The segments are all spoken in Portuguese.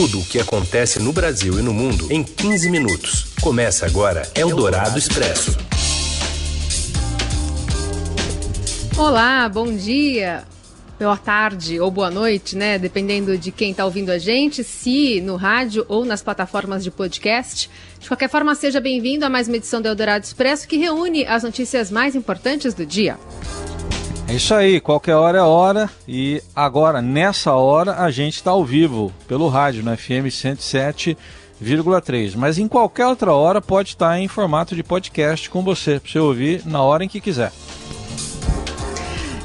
Tudo o que acontece no Brasil e no mundo em 15 minutos. Começa agora Eldorado Expresso. Olá, bom dia. Boa tarde ou boa noite, né? Dependendo de quem está ouvindo a gente, se no rádio ou nas plataformas de podcast. De qualquer forma, seja bem-vindo a mais uma edição do Eldorado Expresso que reúne as notícias mais importantes do dia. É isso aí, qualquer hora é hora e agora, nessa hora, a gente está ao vivo pelo rádio, no FM 107,3. Mas em qualquer outra hora pode estar em formato de podcast com você, para você ouvir na hora em que quiser.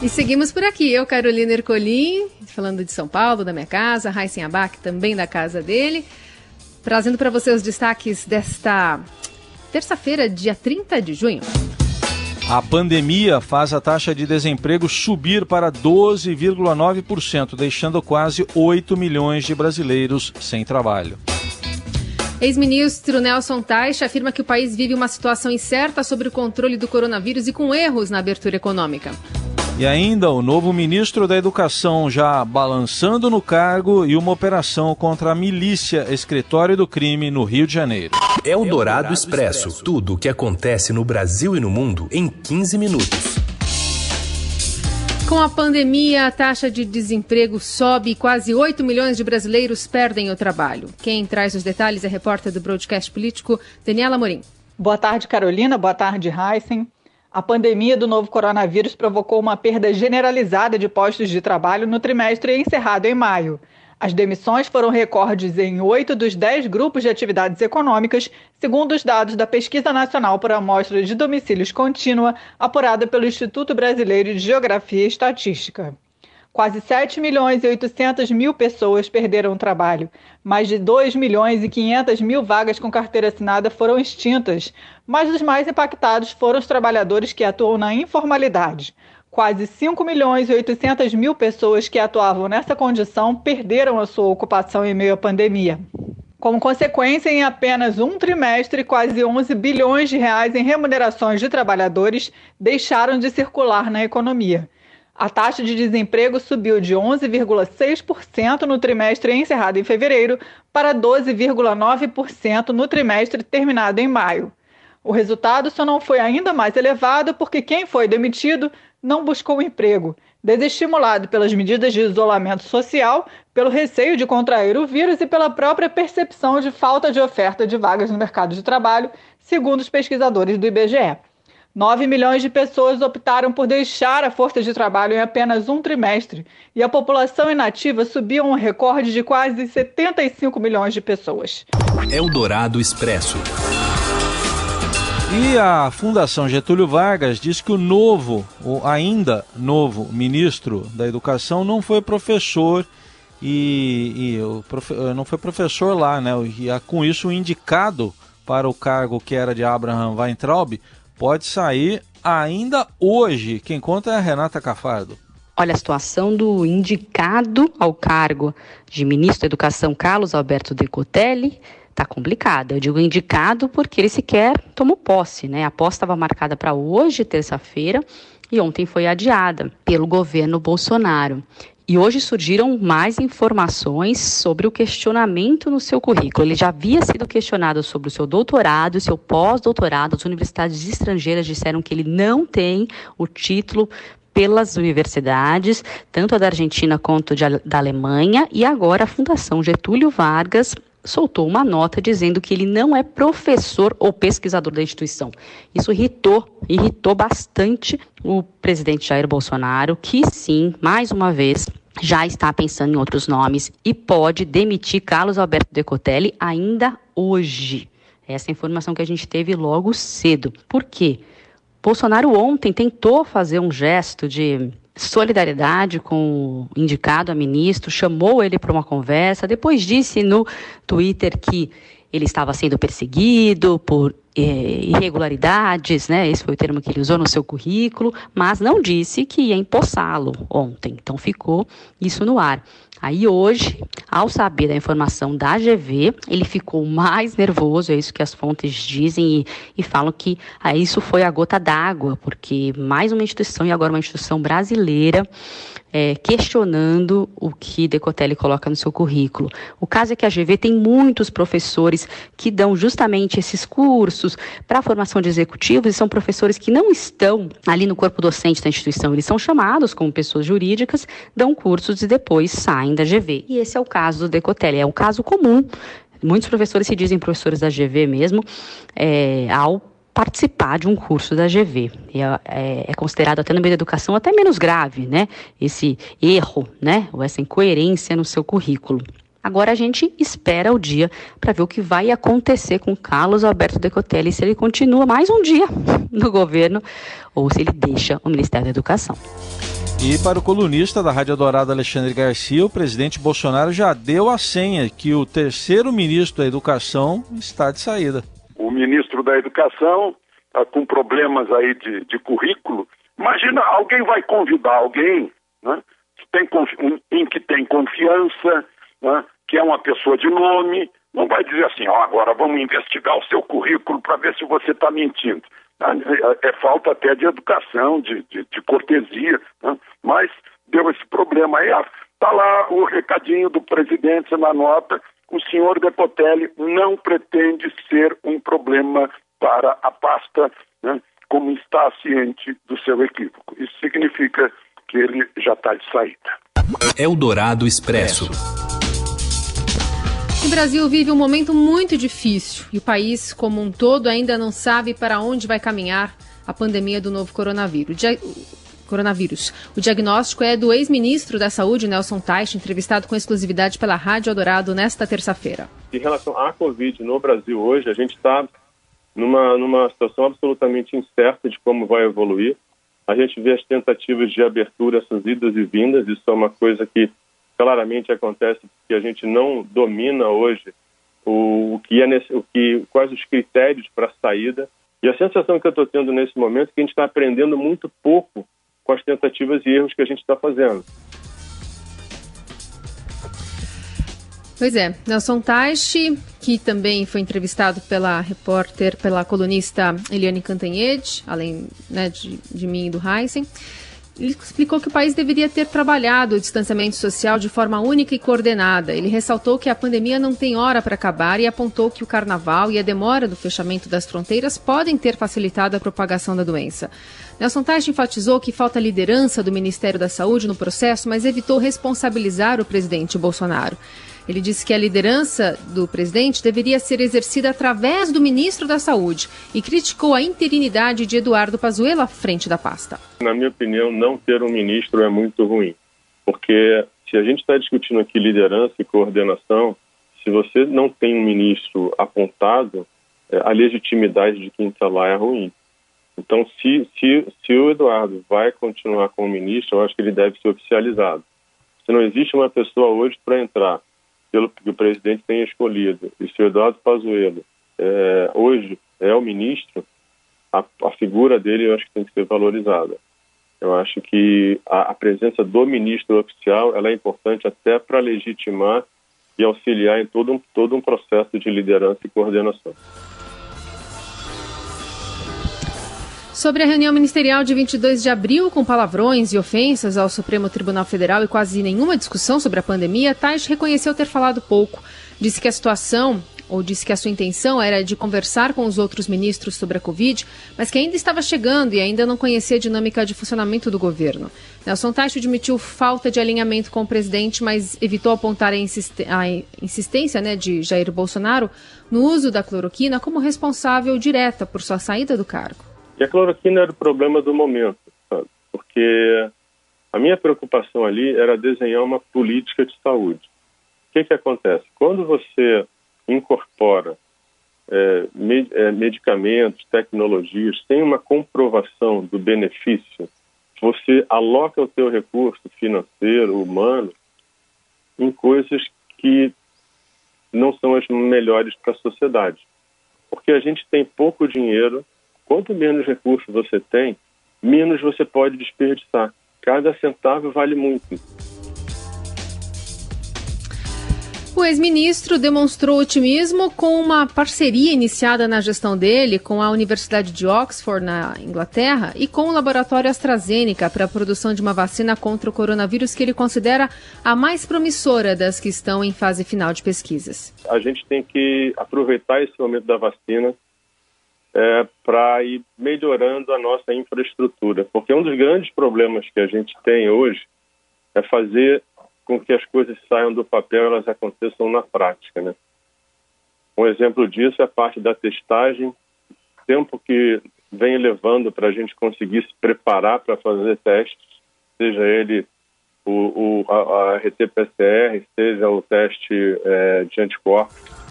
E seguimos por aqui. Eu, Carolina Ercolim, falando de São Paulo, da minha casa, Raíssen Abac, também da casa dele, trazendo para você os destaques desta terça-feira, dia 30 de junho. A pandemia faz a taxa de desemprego subir para 12,9%, deixando quase 8 milhões de brasileiros sem trabalho. Ex-ministro Nelson Teich afirma que o país vive uma situação incerta sobre o controle do coronavírus e com erros na abertura econômica. E ainda o novo ministro da Educação já balançando no cargo e uma operação contra a milícia Escritório do Crime no Rio de Janeiro. É o Dourado Expresso. Tudo o que acontece no Brasil e no mundo em 15 minutos. Com a pandemia, a taxa de desemprego sobe e quase 8 milhões de brasileiros perdem o trabalho. Quem traz os detalhes é a repórter do Broadcast Político, Daniela Morim. Boa tarde, Carolina. Boa tarde, Heisen. A pandemia do novo coronavírus provocou uma perda generalizada de postos de trabalho no trimestre encerrado em maio. As demissões foram recordes em oito dos dez grupos de atividades econômicas, segundo os dados da Pesquisa Nacional por Amostra de Domicílios Contínua, apurada pelo Instituto Brasileiro de Geografia e Estatística. Quase 7 milhões e 800 mil pessoas perderam o trabalho. Mais de 2 milhões e 500 mil vagas com carteira assinada foram extintas. Mas os mais impactados foram os trabalhadores que atuam na informalidade. Quase 5 milhões e 800 mil pessoas que atuavam nessa condição perderam a sua ocupação em meio à pandemia. Como consequência, em apenas um trimestre, quase 11 bilhões de reais em remunerações de trabalhadores deixaram de circular na economia. A taxa de desemprego subiu de 11,6% no trimestre encerrado em fevereiro para 12,9% no trimestre terminado em maio. O resultado só não foi ainda mais elevado porque quem foi demitido não buscou emprego, desestimulado pelas medidas de isolamento social, pelo receio de contrair o vírus e pela própria percepção de falta de oferta de vagas no mercado de trabalho, segundo os pesquisadores do IBGE. 9 milhões de pessoas optaram por deixar a força de trabalho em apenas um trimestre e a população inativa subiu a um recorde de quase 75 milhões de pessoas. Eldorado Expresso. E a Fundação Getúlio Vargas diz que o novo, ou ainda novo, ministro da Educação não foi professor e, e o profe, não foi professor lá, né? E com isso o indicado para o cargo que era de Abraham Weintraub pode sair ainda hoje. Quem conta é a Renata Cafardo. Olha, a situação do indicado ao cargo de ministro da Educação, Carlos Alberto Decotelli, está complicada. Eu digo indicado porque ele sequer tomou posse, né? A posse estava marcada para hoje, terça-feira, e ontem foi adiada pelo governo Bolsonaro. E hoje surgiram mais informações sobre o questionamento no seu currículo. Ele já havia sido questionado sobre o seu doutorado, seu pós-doutorado. As universidades estrangeiras disseram que ele não tem o título pelas universidades, tanto a da Argentina quanto de, da Alemanha, e agora a Fundação Getúlio Vargas soltou uma nota dizendo que ele não é professor ou pesquisador da instituição. Isso irritou, irritou bastante o presidente Jair Bolsonaro, que sim, mais uma vez, já está pensando em outros nomes e pode demitir Carlos Alberto Decotelli ainda hoje. Essa é a informação que a gente teve logo cedo. Por quê? Bolsonaro ontem tentou fazer um gesto de solidariedade com o indicado a ministro, chamou ele para uma conversa, depois disse no Twitter que ele estava sendo perseguido por eh, irregularidades, né? Esse foi o termo que ele usou no seu currículo, mas não disse que ia empossá-lo ontem. Então ficou isso no ar. Aí hoje, ao saber da informação da GV, ele ficou mais nervoso, é isso que as fontes dizem, e, e falam que ah, isso foi a gota d'água, porque mais uma instituição, e agora uma instituição brasileira, é, questionando o que Decotelli coloca no seu currículo. O caso é que a GV tem muitos professores que dão justamente esses cursos para a formação de executivos e são professores que não estão ali no corpo docente da instituição, eles são chamados como pessoas jurídicas, dão cursos e depois saem da GV. E esse é o caso do Decotelli, é um caso comum. Muitos professores se dizem professores da GV mesmo, é, ao participar de um curso da GV. É, é, é, considerado até no meio da educação até menos grave, né? Esse erro, né? Ou essa incoerência no seu currículo. Agora a gente espera o dia para ver o que vai acontecer com Carlos Alberto Decotelli, se ele continua mais um dia no governo ou se ele deixa o Ministério da Educação. E para o colunista da Rádio Dourado Alexandre Garcia, o presidente Bolsonaro já deu a senha que o terceiro ministro da Educação está de saída o ministro da Educação está com problemas aí de, de currículo. Imagina, alguém vai convidar alguém né, que tem, em que tem confiança, né, que é uma pessoa de nome, não vai dizer assim, ó, agora vamos investigar o seu currículo para ver se você está mentindo. É, é, falta até de educação, de, de, de cortesia, né? mas deu esse problema aí. Está lá o recadinho do presidente na nota o senhor Decotelli não pretende ser um problema para a pasta, né, como está ciente do seu equívoco. Isso significa que ele já está de saída. Eldorado Expresso. O Brasil vive um momento muito difícil e o país como um todo ainda não sabe para onde vai caminhar a pandemia do novo coronavírus coronavírus. O diagnóstico é do ex-ministro da Saúde, Nelson Teich, entrevistado com exclusividade pela Rádio Adorado nesta terça-feira. Em relação à Covid no Brasil hoje, a gente está numa, numa situação absolutamente incerta de como vai evoluir. A gente vê as tentativas de abertura, essas idas e vindas, isso é uma coisa que claramente acontece porque a gente não domina hoje o, o que é nesse, o que, quais os critérios para saída. E a sensação que eu estou tendo nesse momento é que a gente está aprendendo muito pouco com as tentativas e erros que a gente está fazendo. Pois é, Nelson Taishi, que também foi entrevistado pela repórter, pela colunista Eliane Cantanhede, além né, de, de mim e do Heisen, ele explicou que o país deveria ter trabalhado o distanciamento social de forma única e coordenada. Ele ressaltou que a pandemia não tem hora para acabar e apontou que o carnaval e a demora do fechamento das fronteiras podem ter facilitado a propagação da doença. Nelson Teich enfatizou que falta liderança do Ministério da Saúde no processo, mas evitou responsabilizar o presidente Bolsonaro. Ele disse que a liderança do presidente deveria ser exercida através do ministro da Saúde e criticou a interinidade de Eduardo Pazuello à frente da pasta. Na minha opinião, não ter um ministro é muito ruim, porque se a gente está discutindo aqui liderança e coordenação, se você não tem um ministro apontado, é, a legitimidade de quem está lá é ruim. Então, se, se, se o Eduardo vai continuar como ministro, eu acho que ele deve ser oficializado. Se não existe uma pessoa hoje para entrar pelo que o presidente tenha escolhido, e se o Eduardo Pazuello é, hoje é o ministro, a, a, figura dele eu acho que tem que ser valorizada. Eu acho que a, a presença do ministro oficial ela é importante até para legitimar e auxiliar em todo um, todo um processo de liderança e coordenação. Sobre a reunião ministerial de 22 de abril, com palavrões e ofensas ao Supremo Tribunal Federal e quase nenhuma discussão sobre a pandemia, Tais reconheceu ter falado pouco. Disse que a situação ou disse que a sua intenção era de conversar com os outros ministros sobre a Covid, mas que ainda estava chegando e ainda não conhecia a dinâmica de funcionamento do governo. Nelson Tacho admitiu falta de alinhamento com o presidente, mas evitou apontar a, insistência né, de Jair Bolsonaro no uso da cloroquina como responsável direta por sua saída do cargo. E a cloroquina era o problema do momento, sabe? porque a minha preocupação ali era desenhar uma política de saúde. O que, que acontece? Quando você incorpora é, é, medicamentos, tecnologias, sem uma comprovação do benefício, você aloca o seu recurso financeiro, humano, em coisas que não são as melhores para a sociedade. Porque a gente tem pouco dinheiro Quanto menos recursos você tem, menos você pode desperdiçar. Cada centavo vale muito. O ex-ministro demonstrou otimismo com uma parceria iniciada na gestão dele com a Universidade de Oxford, na Inglaterra, e com o laboratório AstraZeneca para a produção de uma vacina contra o coronavírus que ele considera a mais promissora das que estão em fase final de pesquisas. A gente tem que aproveitar esse momento da vacina é, para ir melhorando a nossa infraestrutura, porque um dos grandes problemas que a gente tem hoje é fazer com que as coisas saiam do papel, elas aconteçam na prática, né? Um exemplo disso é a parte da testagem, tempo que vem levando para a gente conseguir se preparar para fazer testes, seja ele o, o a, a RT-PCR, seja o teste é, de anticorpos.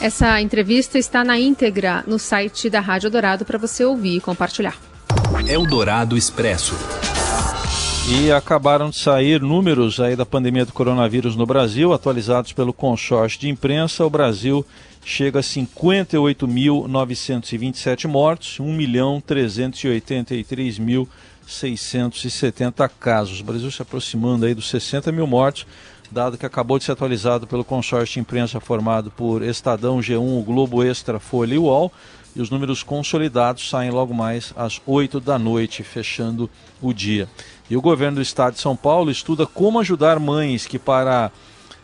Essa entrevista está na íntegra no site da Rádio Dourado para você ouvir e compartilhar. Eldorado Expresso. E acabaram de sair números aí da pandemia do coronavírus no Brasil, atualizados pelo consórcio de imprensa. O Brasil chega a 58.927 mortos, 1.383.670 casos. O Brasil se aproximando aí dos 60 mil mortos, dado que acabou de ser atualizado pelo consórcio de imprensa formado por Estadão, G1, o Globo Extra, Folha e UOL e os números consolidados saem logo mais às 8 da noite, fechando o dia. E o governo do estado de São Paulo estuda como ajudar mães que, para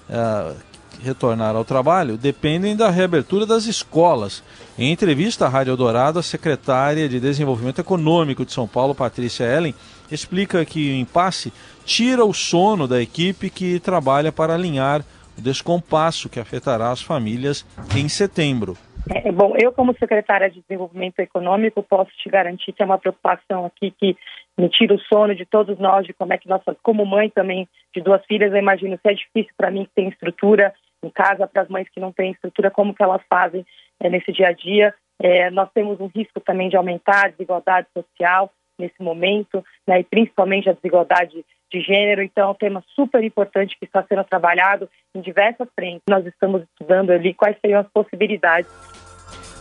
uh, retornar ao trabalho, dependem da reabertura das escolas. Em entrevista à Rádio Eldorado, a secretária de Desenvolvimento Econômico de São Paulo, Patrícia Ellen, explica que o impasse tira o sono da equipe que trabalha para alinhar o descompasso que afetará as famílias em setembro. É, bom, eu como secretária de Desenvolvimento Econômico posso te garantir que é uma preocupação aqui que me tira o sono de todos nós, de como é que nós, como mãe também de duas filhas, eu imagino se é difícil para mim que tem estrutura em casa, para as mães que não têm estrutura, como que elas fazem é, nesse dia a dia. É, nós temos um risco também de aumentar a desigualdade social nesse momento, né, e principalmente a desigualdade de gênero. Então, é um tema super importante que está sendo trabalhado em diversas frentes. Nós estamos estudando ali quais seriam as possibilidades.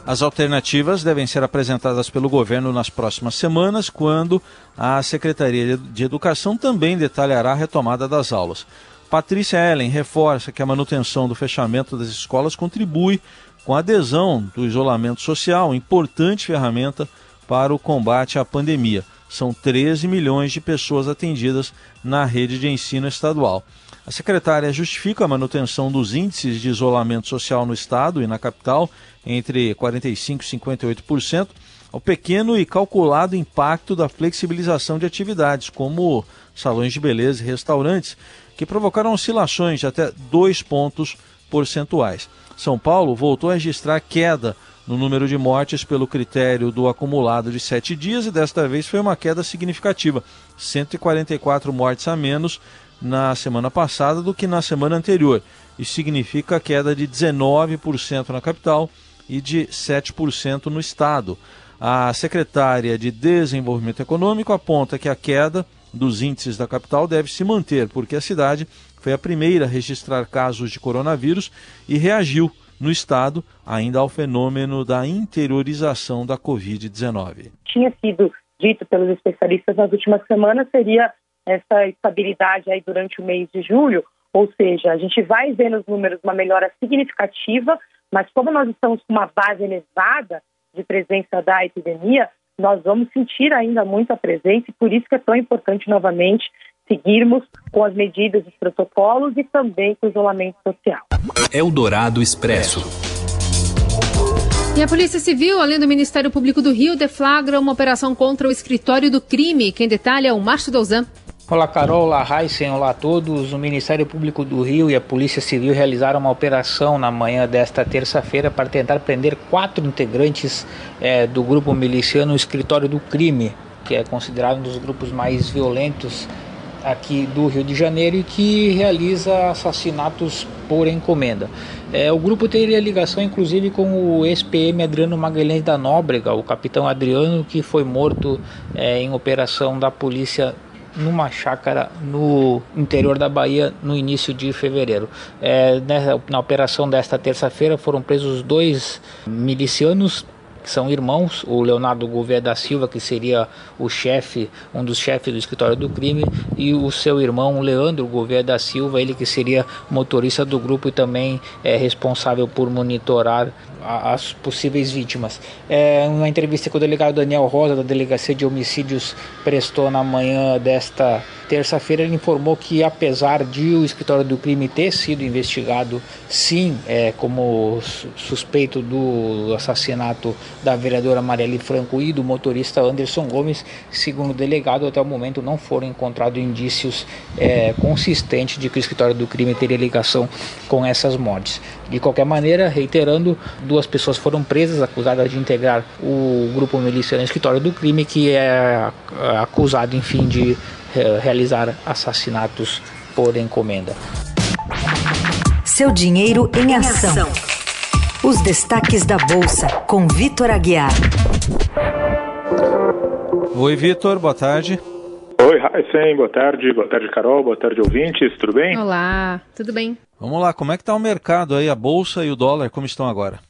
As alternativas devem ser apresentadas pelo governo nas próximas semanas, quando a Secretaria de Educação também detalhará a retomada das aulas. Patrícia Ellen reforça que a manutenção do fechamento das escolas contribui com a adesão do isolamento social, importante ferramenta para o combate à pandemia. São 13 milhões de pessoas atendidas na rede de ensino estadual. A secretária justifica a manutenção dos índices de isolamento social no estado e na capital entre 45% e 58%, ao pequeno e calculado impacto da flexibilização de atividades, como salões de beleza e restaurantes, que provocaram oscilações de até dois pontos percentuais. São Paulo voltou a registrar queda no número de mortes pelo critério do acumulado de sete dias e desta vez foi uma queda significativa, 144 mortes a menos na semana passada do que na semana anterior. Isso significa queda de 19% na capital e de 7% no estado. A secretária de Desenvolvimento Econômico aponta que a queda dos índices da capital deve se manter, porque a cidade foi a primeira a registrar casos de coronavírus e reagiu no estado ainda ao fenômeno da interiorização da Covid-19. Tinha sido dito pelos especialistas nas últimas semanas seria essa estabilidade aí durante o mês de julho, ou seja, a gente vai ver nos números uma melhora significativa, mas como nós estamos com uma base elevada de presença da epidemia, nós vamos sentir ainda muita presença e por isso que é tão importante novamente seguirmos com as medidas dos protocolos e também com o isolamento social. Eldorado Expresso. E a Polícia Civil, além do Ministério Público do Rio, deflagra uma operação contra o escritório do crime. Quem detalha é o Márcio Douzan. Olá Carol, olá Heisen, olá a todos. O Ministério Público do Rio e a Polícia Civil realizaram uma operação na manhã desta terça-feira para tentar prender quatro integrantes é, do grupo miliciano Escritório do Crime, que é considerado um dos grupos mais violentos aqui do Rio de Janeiro e que realiza assassinatos por encomenda. É, o grupo teria ligação inclusive com o ex-PM Adriano Magalhães da Nóbrega, o capitão Adriano, que foi morto é, em operação da polícia numa chácara no interior da Bahia no início de fevereiro. É, nessa, na operação desta terça-feira foram presos dois milicianos que são irmãos, o Leonardo Gouveia da Silva, que seria o chefe, um dos chefes do escritório do crime, e o seu irmão Leandro Gouveia da Silva, ele que seria motorista do grupo e também é responsável por monitorar as possíveis vítimas. É, uma entrevista que o delegado Daniel Rosa, da Delegacia de Homicídios, prestou na manhã desta terça-feira, ele informou que, apesar de o escritório do crime ter sido investigado, sim, é, como suspeito do assassinato da vereadora Marielle Franco e do motorista Anderson Gomes, segundo o delegado, até o momento não foram encontrados indícios é, consistentes de que o escritório do crime teria ligação com essas mortes. De qualquer maneira, reiterando, duas pessoas foram presas acusadas de integrar o grupo milícia no escritório do crime, que é acusado, enfim, de realizar assassinatos por encomenda. Seu dinheiro em ação. Os destaques da Bolsa, com Vitor Aguiar. Oi, Vitor, boa tarde. Oi, Heisen, boa tarde. Boa tarde, Carol. Boa tarde, ouvintes. Tudo bem? Olá, tudo bem. Vamos lá, como é que está o mercado aí, a Bolsa e o dólar, como estão agora?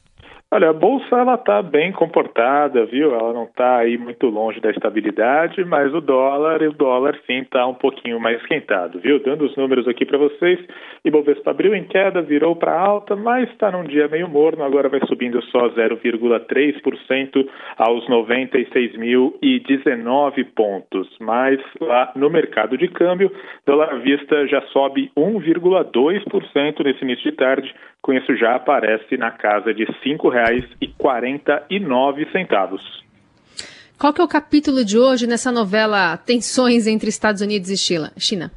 Olha, a bolsa ela está bem comportada, viu? Ela não está aí muito longe da estabilidade, mas o dólar, o dólar sim está um pouquinho mais esquentado, viu? Dando os números aqui para vocês, Ibovespa abriu em queda, virou para alta, mas está num dia meio morno, agora vai subindo só 0,3% aos 96.019 pontos. Mas lá no mercado de câmbio, dólar à vista já sobe 1,2% nesse início de tarde, com isso já aparece na casa de R$ 5,00 5,49. Qual que é o capítulo de hoje nessa novela Tensões entre Estados Unidos e China?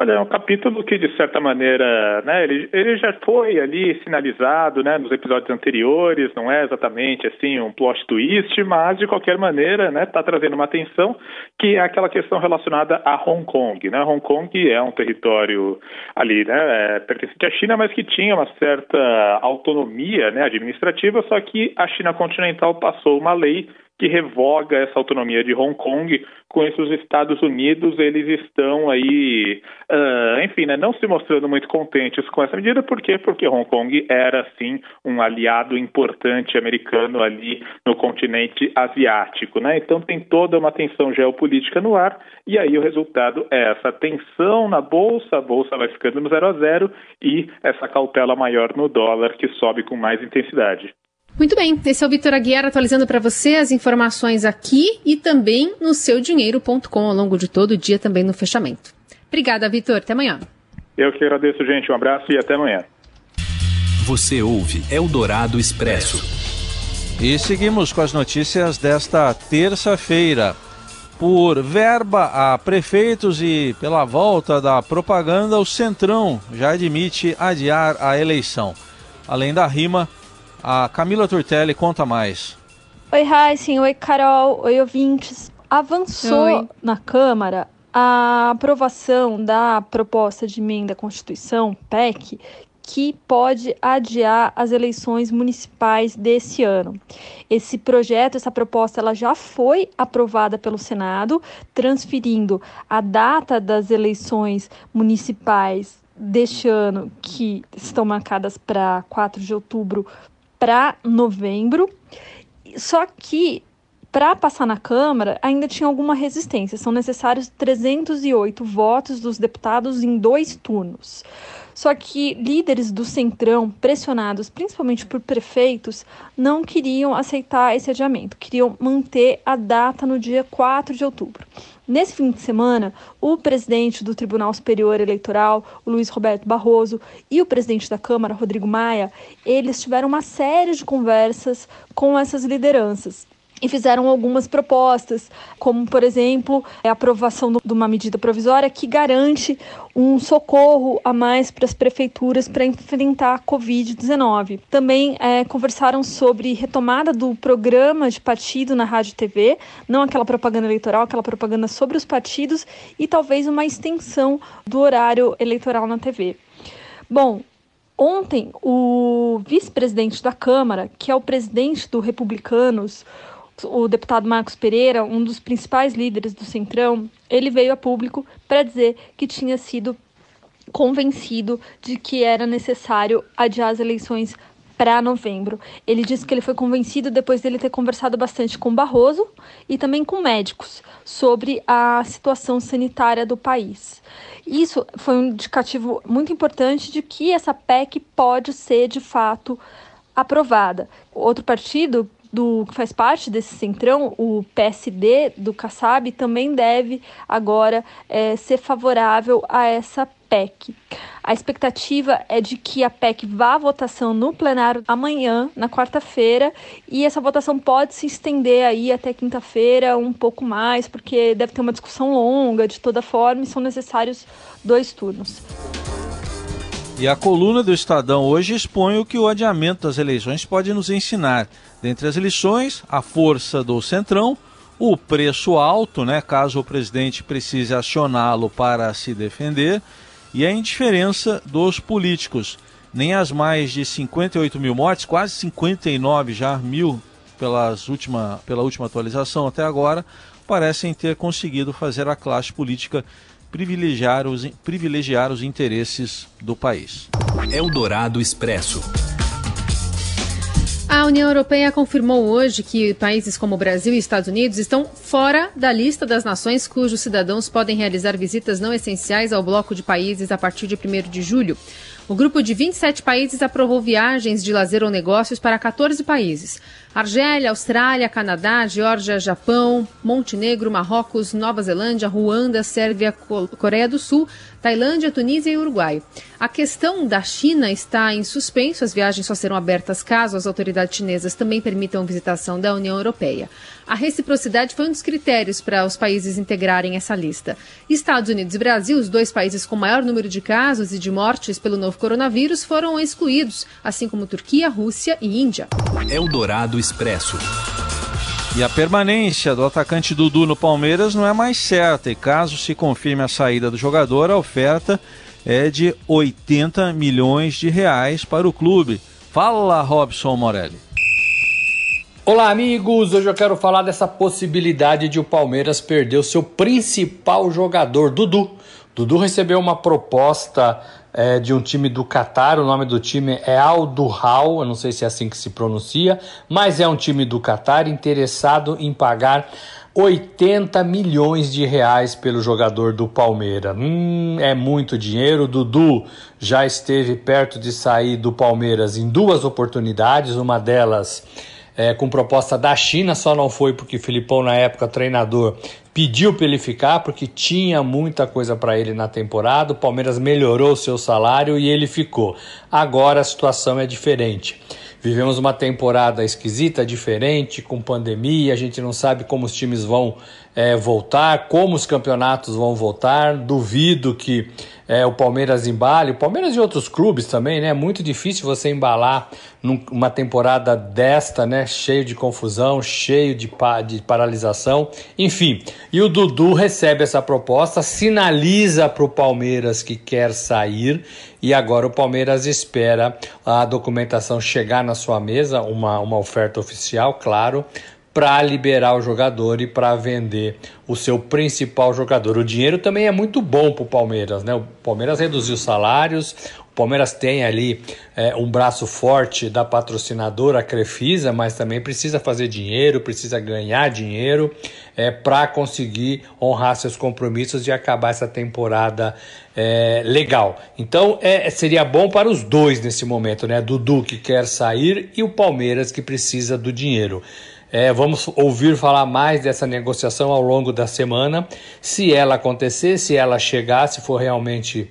Olha, é um capítulo que, de certa maneira, né, ele, ele já foi ali sinalizado né, nos episódios anteriores, não é exatamente assim um plot twist, mas, de qualquer maneira, está né, tá trazendo uma atenção que é aquela questão relacionada a Hong Kong. Né? Hong Kong é um território ali, né, é, pertencente à China, mas que tinha uma certa autonomia né, administrativa, só que a China continental passou uma lei que revoga essa autonomia de Hong Kong. Com isso, os Estados Unidos eles estão aí, uh, enfim, né, não se mostrando muito contentes com essa medida. Por quê? Porque Hong Kong era, sim, um aliado importante americano ali no continente asiático. Né? Então, tem toda uma tensão geopolítica no ar. E aí, o resultado é essa tensão na bolsa, a bolsa vai ficando no zero a zero e essa cautela maior no dólar que sobe com mais intensidade. Muito bem, esse é o Vitor Aguiar atualizando para você as informações aqui e também no seudinheiro.com ao longo de todo o dia, também no fechamento. Obrigada, Vitor. Até amanhã. Eu que agradeço, gente. Um abraço e até amanhã. Você ouve Eldorado Expresso. E seguimos com as notícias desta terça-feira. Por verba a prefeitos e pela volta da propaganda, o Centrão já admite adiar a eleição. Além da rima, a Camila Turtelli conta mais. Oi, Heisen. Oi, Carol. Oi, ouvintes. Avançou Oi. na Câmara a aprovação da proposta de emenda à Constituição, PEC, que pode adiar as eleições municipais desse ano. Esse projeto, essa proposta, ela já foi aprovada pelo Senado, transferindo a data das eleições municipais deste ano, que estão marcadas para 4 de outubro, para novembro. Só que para passar na Câmara ainda tinha alguma resistência. São necessários 308 votos dos deputados em dois turnos. Só que líderes do Centrão, pressionados principalmente por prefeitos, não queriam aceitar esse adiamento, queriam manter a data no dia 4 de outubro. Nesse fim de semana, o presidente do Tribunal Superior Eleitoral, Luiz Roberto Barroso, e o presidente da Câmara, Rodrigo Maia, eles tiveram uma série de conversas com essas lideranças e fizeram algumas propostas, como, por exemplo, a aprovação de uma medida provisória que garante um socorro a mais para as prefeituras para enfrentar a Covid-19. Também é, conversaram sobre retomada do programa de partido na Rádio e TV, não aquela propaganda eleitoral, aquela propaganda sobre os partidos e talvez uma extensão do horário eleitoral na TV. Bom, ontem o vice-presidente da Câmara, que é o presidente do Republicanos, o deputado Marcos Pereira, um dos principais líderes do Centrão, ele veio a público para dizer que tinha sido convencido de que era necessário adiar as eleições para novembro. Ele disse que ele foi convencido depois dele ter conversado bastante com Barroso e também com médicos sobre a situação sanitária do país. Isso foi um indicativo muito importante de que essa PEC pode ser de fato aprovada. Outro partido do que faz parte desse centrão, o PSD do Kassab, também deve agora é, ser favorável a essa PEC. A expectativa é de que a PEC vá à votação no plenário amanhã, na quarta-feira, e essa votação pode se estender aí até quinta-feira, um pouco mais, porque deve ter uma discussão longa de toda forma e são necessários dois turnos. E a coluna do Estadão hoje expõe o que o adiamento das eleições pode nos ensinar. Dentre as lições, a força do Centrão, o preço alto, né, caso o presidente precise acioná-lo para se defender, e a indiferença dos políticos. Nem as mais de 58 mil mortes, quase 59 já mil pelas última, pela última atualização até agora, parecem ter conseguido fazer a classe política privilegiar os, privilegiar os interesses do país. Eldorado Expresso. A União Europeia confirmou hoje que países como Brasil e Estados Unidos estão fora da lista das nações cujos cidadãos podem realizar visitas não essenciais ao bloco de países a partir de 1 de julho. O grupo de 27 países aprovou viagens de lazer ou negócios para 14 países. Argélia, Austrália, Canadá, Geórgia, Japão, Montenegro, Marrocos, Nova Zelândia, Ruanda, Sérvia, Coreia do Sul, Tailândia, Tunísia e Uruguai. A questão da China está em suspenso. As viagens só serão abertas caso as autoridades chinesas também permitam visitação da União Europeia. A reciprocidade foi um dos critérios para os países integrarem essa lista. Estados Unidos e Brasil, os dois países com maior número de casos e de mortes pelo novo coronavírus, foram excluídos, assim como Turquia, Rússia e Índia. Eldorado Expresso. E a permanência do atacante Dudu no Palmeiras não é mais certa, e caso se confirme a saída do jogador, a oferta é de 80 milhões de reais para o clube. Fala, Robson Morelli. Olá, amigos! Hoje eu quero falar dessa possibilidade de o Palmeiras perder o seu principal jogador, Dudu. Dudu recebeu uma proposta é, de um time do Catar, o nome do time é Al Duhal, eu não sei se é assim que se pronuncia, mas é um time do Catar interessado em pagar 80 milhões de reais pelo jogador do Palmeiras. Hum, é muito dinheiro. Dudu já esteve perto de sair do Palmeiras em duas oportunidades, uma delas é, com proposta da China, só não foi porque Filipão, na época treinador, pediu para ele ficar porque tinha muita coisa para ele na temporada. O Palmeiras melhorou seu salário e ele ficou. Agora a situação é diferente. Vivemos uma temporada esquisita, diferente, com pandemia, a gente não sabe como os times vão é, voltar, como os campeonatos vão voltar. Duvido que é, o Palmeiras embale, o Palmeiras e outros clubes também, né? É muito difícil você embalar numa temporada desta, né? Cheio de confusão, cheio de, pa de paralisação, enfim. E o Dudu recebe essa proposta, sinaliza para o Palmeiras que quer sair e agora o Palmeiras espera a documentação chegar na sua mesa, uma, uma oferta oficial, claro, para liberar o jogador e para vender o seu principal jogador. O dinheiro também é muito bom para o Palmeiras, né? O Palmeiras reduziu salários, o Palmeiras tem ali é, um braço forte da patrocinadora Crefisa, mas também precisa fazer dinheiro, precisa ganhar dinheiro é, para conseguir honrar seus compromissos e acabar essa temporada é, legal. Então é, seria bom para os dois nesse momento, né? Dudu que quer sair e o Palmeiras que precisa do dinheiro. É, vamos ouvir falar mais dessa negociação ao longo da semana. Se ela acontecer, se ela chegar, se for realmente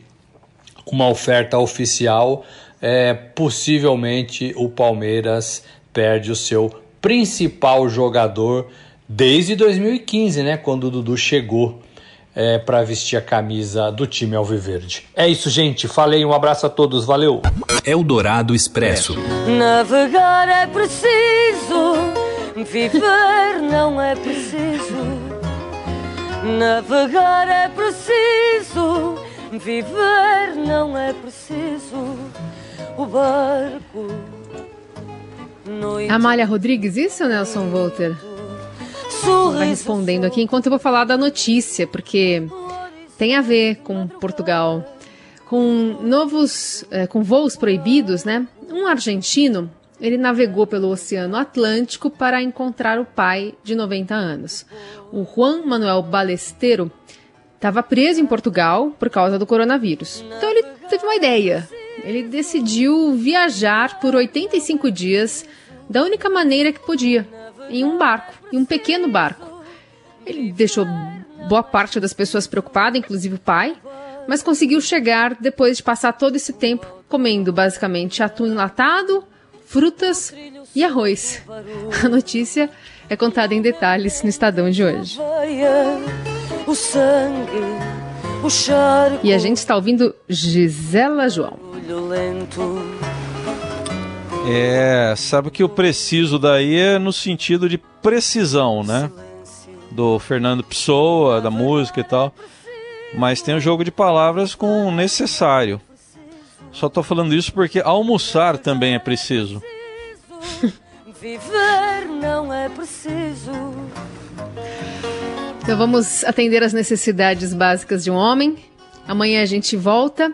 uma oferta oficial, é, possivelmente o Palmeiras perde o seu principal jogador desde 2015, né, quando o Dudu chegou é, para vestir a camisa do time Alviverde. É isso, gente. Falei, um abraço a todos, valeu. Eldorado Expresso. Navegar é preciso Viver não é preciso, navegar é preciso, viver não é preciso. O barco. Amália Rodrigues, isso, Nelson Volter? Vai respondendo aqui enquanto eu vou falar da notícia, porque tem a ver com Portugal. Com novos, é, com voos proibidos, né? Um argentino ele navegou pelo Oceano Atlântico para encontrar o pai de 90 anos. O Juan Manuel Balesteiro estava preso em Portugal por causa do coronavírus. Então ele teve uma ideia. Ele decidiu viajar por 85 dias da única maneira que podia, em um barco, em um pequeno barco. Ele deixou boa parte das pessoas preocupada, inclusive o pai, mas conseguiu chegar depois de passar todo esse tempo comendo basicamente atum enlatado, frutas e arroz. A notícia é contada em detalhes no Estadão de hoje. E a gente está ouvindo Gisela João. É, sabe que o preciso daí é no sentido de precisão, né? Do Fernando Pessoa, da música e tal. Mas tem o jogo de palavras com necessário. Só tô falando isso porque almoçar também é preciso. Viver não é preciso. Então vamos atender as necessidades básicas de um homem. Amanhã a gente volta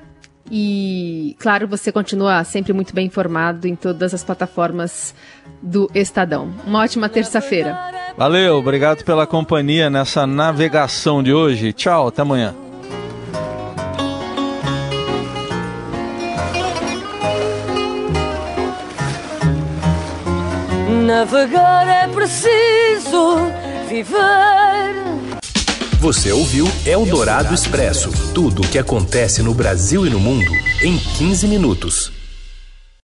e, claro, você continua sempre muito bem informado em todas as plataformas do Estadão. Uma ótima terça-feira. Valeu, obrigado pela companhia nessa navegação de hoje. Tchau, até amanhã. Navegar é preciso viver. Você ouviu Eldorado Expresso tudo o que acontece no Brasil e no mundo em 15 minutos.